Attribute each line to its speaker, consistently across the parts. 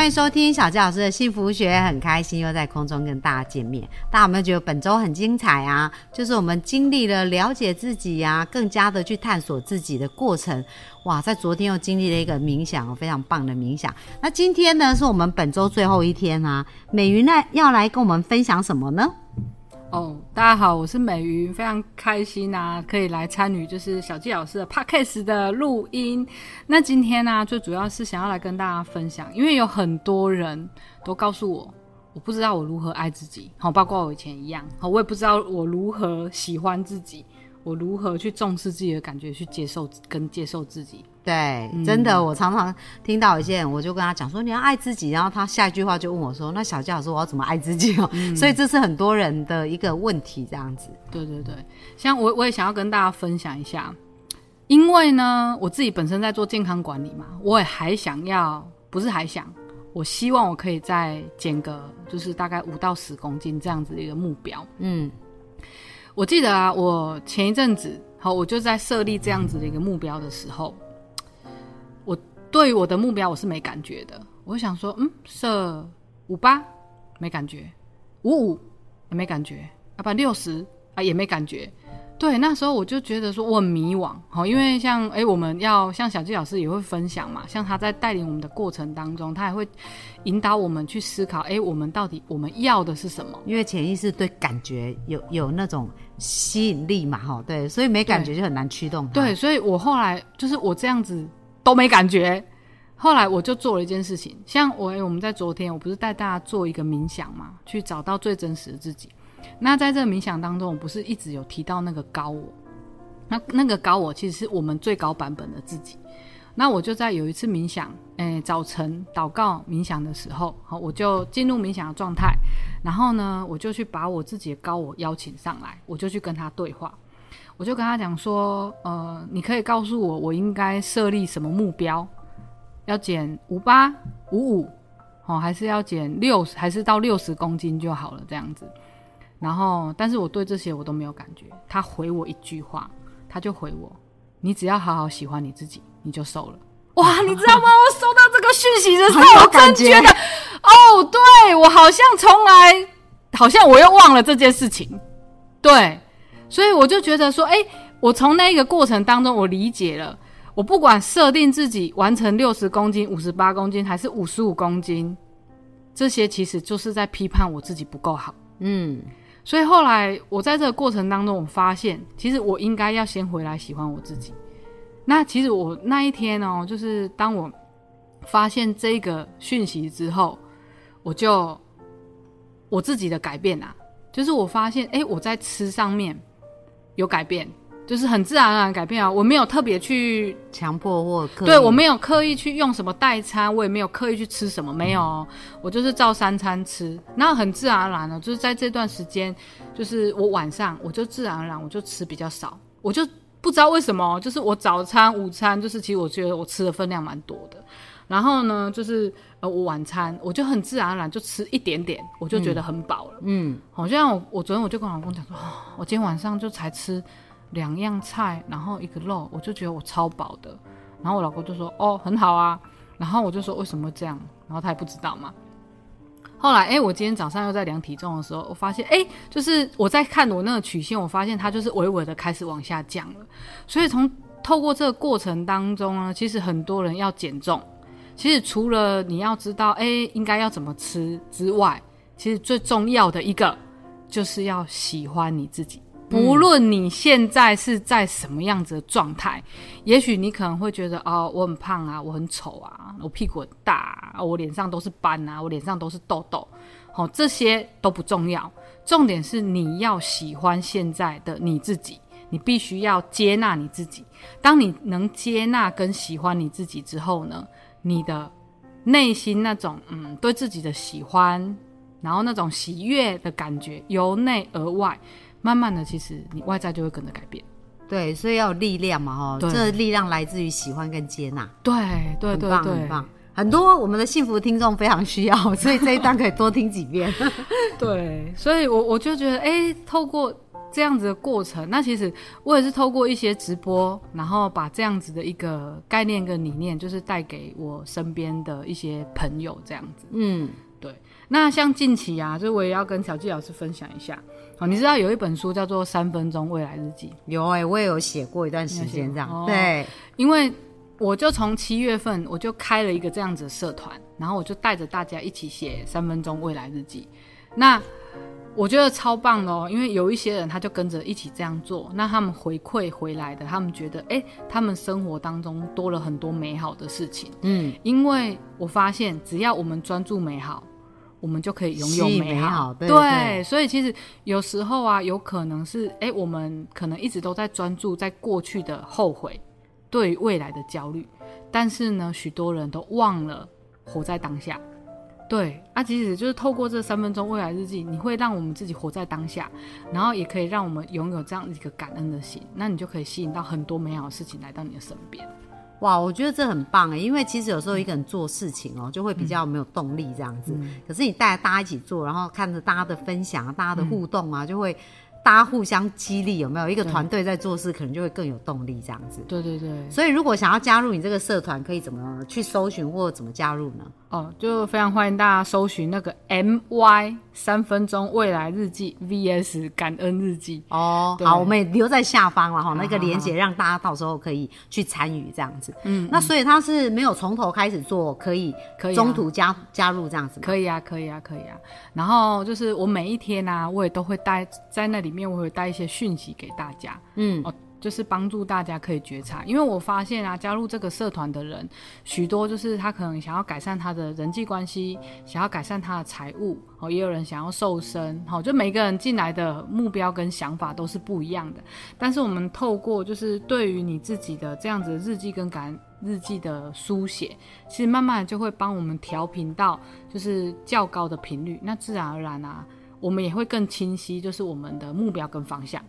Speaker 1: 欢迎收听小纪老师的幸福学，很开心又在空中跟大家见面。大家有没有觉得本周很精彩啊？就是我们经历了了解自己呀、更加的去探索自己的过程。哇，在昨天又经历了一个冥想，非常棒的冥想。那今天呢，是我们本周最后一天啊。美云呢，要来跟我们分享什么呢？
Speaker 2: 哦，大家好，我是美云，非常开心啊，可以来参与就是小纪老师的 podcast 的录音。那今天呢、最主要是想要来跟大家分享，因为有很多人都告诉我，我不知道我如何爱自己，好，包括我以前一样，好，我也不知道我如何喜欢自己，我如何去重视自己的感觉，去接受跟接受自己。
Speaker 1: 对，真的，我常常听到有些人，我就跟他讲说你要爱自己，然后他下一句话就问我说：“那小佳老师，我要怎么爱自己哦？” 所以这是很多人的一个问题，这样子。
Speaker 2: 对对对，像我我也想要跟大家分享一下，因为呢，我自己本身在做健康管理嘛，我也还想要，不是还想，我希望我可以再减个，就是大概五到十公斤这样子的一个目标。
Speaker 1: 嗯
Speaker 2: 我记得啊，我前一阵子，好，我就在设立这样子的一个目标的时候，我对于我的目标我是没感觉的。我想说，嗯，设五八没感觉，五五也没感觉，啊不六十啊也没感觉。对，那时候我就觉得说我很迷惘，好，因为像诶我们要像小纪老师也会分享嘛，像他在带领我们的过程当中，他也会引导我们去思考，诶，我们到底我们要的是什么？
Speaker 1: 因为潜意识对感觉有有那种吸引力嘛，哈，对，所以没感觉就很难驱动它。
Speaker 2: 对，所以我后来就是我这样子都没感觉，后来我就做了一件事情，像我、我们在昨天我不是带大家做一个冥想嘛，去找到最真实的自己。那在这个冥想当中，我不是一直有提到那个高我，那那个高我其实是我们最高版本的自己。那我就在有一次冥想，诶、早晨祷告冥想的时候，好，我就进入冥想的状态，然后呢，我就去把我自己的高我邀请上来，我就去跟他对话。我就跟他讲说，呃，你可以告诉我，我应该设立什么目标？要减五八五五，哦，还是要减六十，还是到六十公斤就好了这样子。然后，但是我对这些我都没有感觉。他回我一句话，他就回我：“你只要好好喜欢你自己，你就瘦了。”哇，你知道吗？我收到这个讯息的时候，我真觉得，哦，对我好像从来，好像我又忘了这件事情。对，所以我就觉得说，哎、我从那个过程当中，我理解了，我不管设定自己完成六十公斤、五十八公斤，还是五十五公斤，这些其实就是在批判我自己不够好。
Speaker 1: 嗯，
Speaker 2: 所以后来我在这个过程当中，我发现其实我应该要先回来喜欢我自己。那其实我那一天哦，就是当我发现这个讯息之后，我就我自己的改变啊，就是我发现，哎，我在吃上面有改变，就是很自然而然改变啊，我没有特别去
Speaker 1: 强迫或刻意
Speaker 2: 对我没有刻意去用什么代餐，我也没有刻意去吃什么，没有哦，我就是照三餐吃，那很自然而然的，就是在这段时间，就是我晚上我就自然而然我就吃比较少，我就不知道为什么哦，就是我早餐、午餐，就是其实我觉得我吃的分量蛮多的，然后呢，就是呃我晚餐我就很自然而然就吃一点点，我就觉得很饱了。
Speaker 1: 嗯，
Speaker 2: 好像我我昨天我就跟我老公讲说，哦我今天晚上就才吃两样菜，然后一个肉，我就觉得我超饱的。然后我老公就说，哦，很好啊。然后我就说为什么这样？然后他也不知道嘛。后来，哎、我今天早上又在量体重的时候，我发现，哎、就是我在看我那个曲线，我发现它就是微微的开始往下降了。所以从透过这个过程当中呢，其实很多人要减重，其实除了你要知道，哎、应该要怎么吃之外，其实最重要的一个就是要喜欢你自己。不论你现在是在什么样子的状态，也许你可能会觉得哦，我很胖啊，我很丑啊，我屁股很大、啊，我脸上都是斑啊，我脸上都是痘痘，好、这些都不重要，重点是你要喜欢现在的你自己，你必须要接纳你自己。当你能接纳跟喜欢你自己之后呢，你的内心那种嗯对自己的喜欢，然后那种喜悦的感觉，由内而外，慢慢的，其实你外在就会跟着改变。
Speaker 1: 对，所以要有力量嘛，哈，
Speaker 2: 对
Speaker 1: 这力量来自于喜欢跟接纳，
Speaker 2: 对对对
Speaker 1: 很棒，
Speaker 2: 对
Speaker 1: 很，棒。很多我们的幸福听众非常需要，所以这一段可以多听几遍。
Speaker 2: 对，所以我我就觉得，哎、透过这样子的过程，那其实我也是透过一些直播，然后把这样子的一个概念跟理念，就是带给我身边的一些朋友这样子。
Speaker 1: 嗯，对
Speaker 2: 那像近期啊，就是我也要跟小纪老师分享一下。哦，你知道有一本书叫做《三分钟未来日记》，
Speaker 1: 有哎、我也有写过一段时间这样，对，
Speaker 2: 因为我就从七月份我就开了一个这样子的社团，然后我就带着大家一起写三分钟未来日记。那我觉得超棒的哦，因为有一些人他就跟着一起这样做，那他们回馈回来的，他们觉得哎，他们生活当中多了很多美好的事情。
Speaker 1: 嗯，
Speaker 2: 因为我发现，只要我们专注美好，我们就可以拥有美
Speaker 1: 美好对
Speaker 2: 对
Speaker 1: 对
Speaker 2: 所以其实有时候啊，有可能是哎，我们可能一直都在专注在过去的后悔，对于未来的焦虑，但是呢，许多人都忘了活在当下。对，啊，其实就是透过这三分钟未来日记，你会让我们自己活在当下，然后也可以让我们拥有这样一个感恩的心，那你就可以吸引到很多美好的事情来到你的身边。
Speaker 1: 哇，我觉得这很棒哎，因为其实有时候一个人做事情哦，就会比较没有动力这样子。可是你带着大家一起做，然后看着大家的分享、大家的互动啊，就会大家互相激励，有没有？一个团队在做事，可能就会更有动力这样子。
Speaker 2: 对对对，
Speaker 1: 所以，如果想要加入你这个社团，可以怎么去搜寻或怎么加入呢？
Speaker 2: 哦，就非常欢迎大家搜寻那个 M Y 三分钟未来日记 VS 感恩日记。
Speaker 1: 哦，好，我们也留在下方了哈，那个连接让大家到时候可以去参与这样子。嗯，那所以他是没有从头开始做，可以
Speaker 2: 可以啊
Speaker 1: 中途加加入这样子？
Speaker 2: 可以啊，可以啊，可以啊。然后就是我每一天啊，我也都会带在那里面，我会带一些讯息给大家。
Speaker 1: 嗯，
Speaker 2: 哦，就是帮助大家可以觉察，因为我发现啊，加入这个社团的人，许多就是他可能想要改善他的人际关系，想要改善他的财务，哦，也有人想要瘦身，好、就每个人进来的目标跟想法都是不一样的。但是我们透过就是对于你自己的这样子日记跟感恩日记的书写，其实慢慢就会帮我们调频到就是较高的频率，那自然而然啊，我们也会更清晰，就是我们的目标跟方向。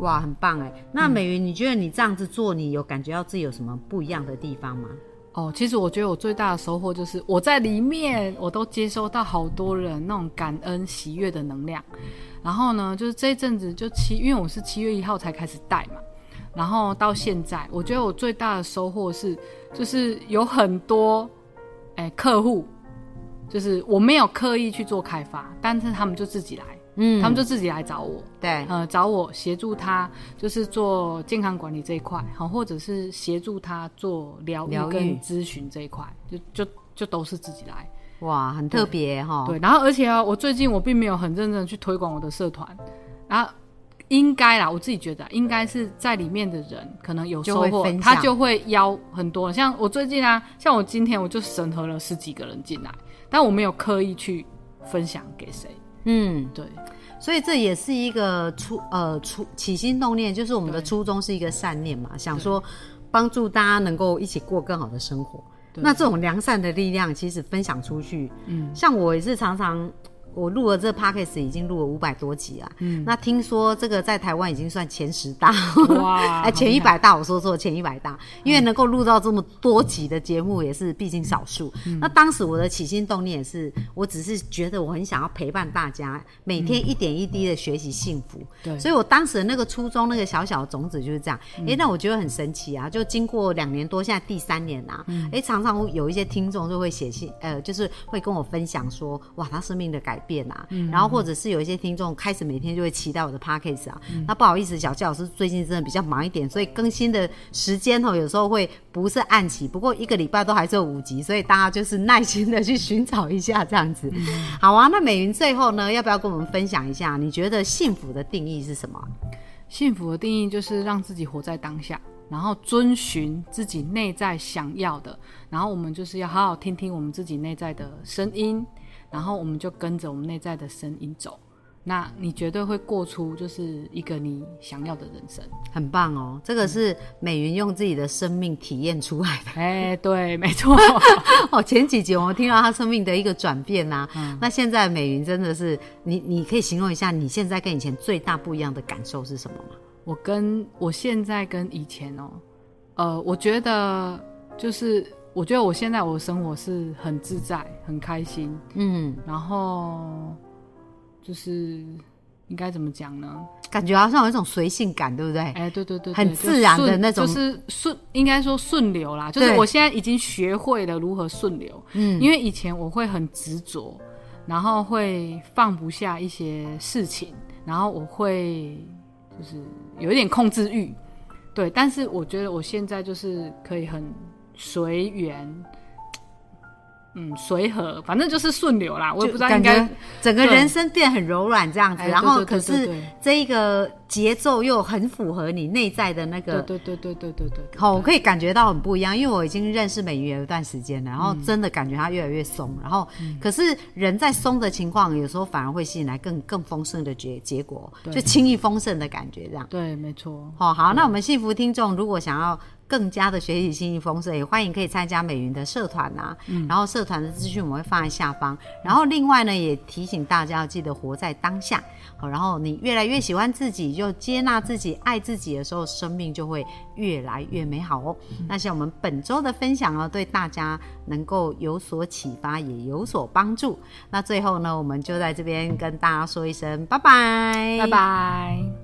Speaker 1: 哇，很棒哎。
Speaker 2: 嗯
Speaker 1: 那美云，你觉得你这样子做，你有感觉到自己有什么不一样的地方吗？
Speaker 2: 哦，其实我觉得我最大的收获就是我在里面，我都接收到好多人那种感恩喜悦的能量。然后呢，就是这一阵子就七，因为我是七月一号才开始带嘛，然后到现在，我觉得我最大的收获是，就是有很多哎客户，就是我没有刻意去做开发，但是他们就自己来，
Speaker 1: 嗯
Speaker 2: 他们就自己来找我，
Speaker 1: 对，
Speaker 2: 呃，找我协助他，就是做健康管理这一块，好，或者是协助他做疗愈
Speaker 1: 疗愈
Speaker 2: 跟咨询这一块，就就就都是自己来。
Speaker 1: 哇，很特别哈。
Speaker 2: 对，然后而且啊，我最近我并没有很认真去推广我的社团，然后应该啦，我自己觉得啊应该是在里面的人可能有收获他就会邀很多。像我最近啊，像我今天我就审核了十几个人进来，但我没有刻意去分享给谁。
Speaker 1: 嗯，
Speaker 2: 对，
Speaker 1: 所以这也是一个初呃初起心动念，就是我们的初衷是一个善念嘛，想说帮助大家能够一起过更好的生活。那这种良善的力量，其实分享出去，嗯，像我也是常常。我录了这 podcast 已经录了五百多集啊，嗯，那听说这个在台湾已经算前十大，
Speaker 2: 哇，
Speaker 1: 哎，前一百大，我说错，前一百大，因为能够录到这么多集的节目，也是毕竟少数。
Speaker 2: 嗯。
Speaker 1: 那当时我的起心动念也是，我只是觉得我很想要陪伴大家，每天一点一滴的学习幸福。
Speaker 2: 嗯对。
Speaker 1: 所以我当时的那个初衷，那个小小的种子就是这样。
Speaker 2: 嗯。
Speaker 1: 哎、那我觉得很神奇啊！就经过两年多，现在第三年啊，
Speaker 2: 嗯。
Speaker 1: 哎、常常有一些听众就会写信，呃，就是会跟我分享说，哇，他生命的改变啊，
Speaker 2: 嗯
Speaker 1: 然后或者是有一些听众开始每天就会期待我的 podcast 啊。
Speaker 2: 嗯
Speaker 1: 那不好意思，小纪老师最近真的比较忙一点，所以更新的时间哦，有时候会不是按期，不过一个礼拜都还是有五集，所以大家就是耐心的去寻找一下这样子。好啊，那美云最后呢，要不要跟我们分享一下，你觉得幸福的定义是什么？
Speaker 2: 幸福的定义就是让自己活在当下，然后遵循自己内在想要的，然后我们就是要好好听听我们自己内在的声音，然后我们就跟着我们内在的声音走。那你绝对会过出就是一个你想要的人生。
Speaker 1: 很棒哦，这个是美云用自己的生命体验出来的。
Speaker 2: 哎，对，没错。
Speaker 1: 哦，前几集我们听到她生命的一个转变呐、那现在美云真的是，你你可以形容一下你现在跟以前最大不一样的感受是什么吗？
Speaker 2: 我跟我现在跟以前哦，呃，我觉得就是我觉得我现在我的生活是很自在、很开心，
Speaker 1: 嗯，
Speaker 2: 然后就是应该怎么讲呢？
Speaker 1: 感觉好像有一种随性感，对不对？
Speaker 2: 哎，对对对
Speaker 1: 很自然的那种
Speaker 2: 就是顺，应该说顺流啦。就是我现在已经学会了如何顺流，
Speaker 1: 嗯，
Speaker 2: 因为以前我会很执着，然后会放不下一些事情，然后我会就是有一点控制欲，对。但是我觉得我现在就是可以很随缘嗯随和反正就是顺流啦我也不知道应该
Speaker 1: 整个人生变很柔软这样子然后可是这一个节奏又很符合你内在的那个
Speaker 2: 对对对对对对
Speaker 1: 好我可以感觉到很不一样因为我已经认识美云有一段时间了然后真的感觉她越来越松然后可是人在松的情况有时候反而会吸引来更更丰盛的结结果就轻易丰盛的感觉这样。
Speaker 2: 对没错。
Speaker 1: 好好那我们幸福听众如果想要更加的学习幸运丰盛，也欢迎可以参加美云的社团呐、
Speaker 2: 嗯
Speaker 1: 然后社团的资讯我们会放在下方。然后另外呢，也提醒大家要记得活在当下。好，然后你越来越喜欢自己，就接纳自己、爱自己的时候，生命就会越来越美好哦。
Speaker 2: 嗯
Speaker 1: 那像我们本周的分享呢，对大家能够有所启发，也有所帮助。那最后呢，我们就在这边跟大家说一声拜拜，
Speaker 2: 拜拜。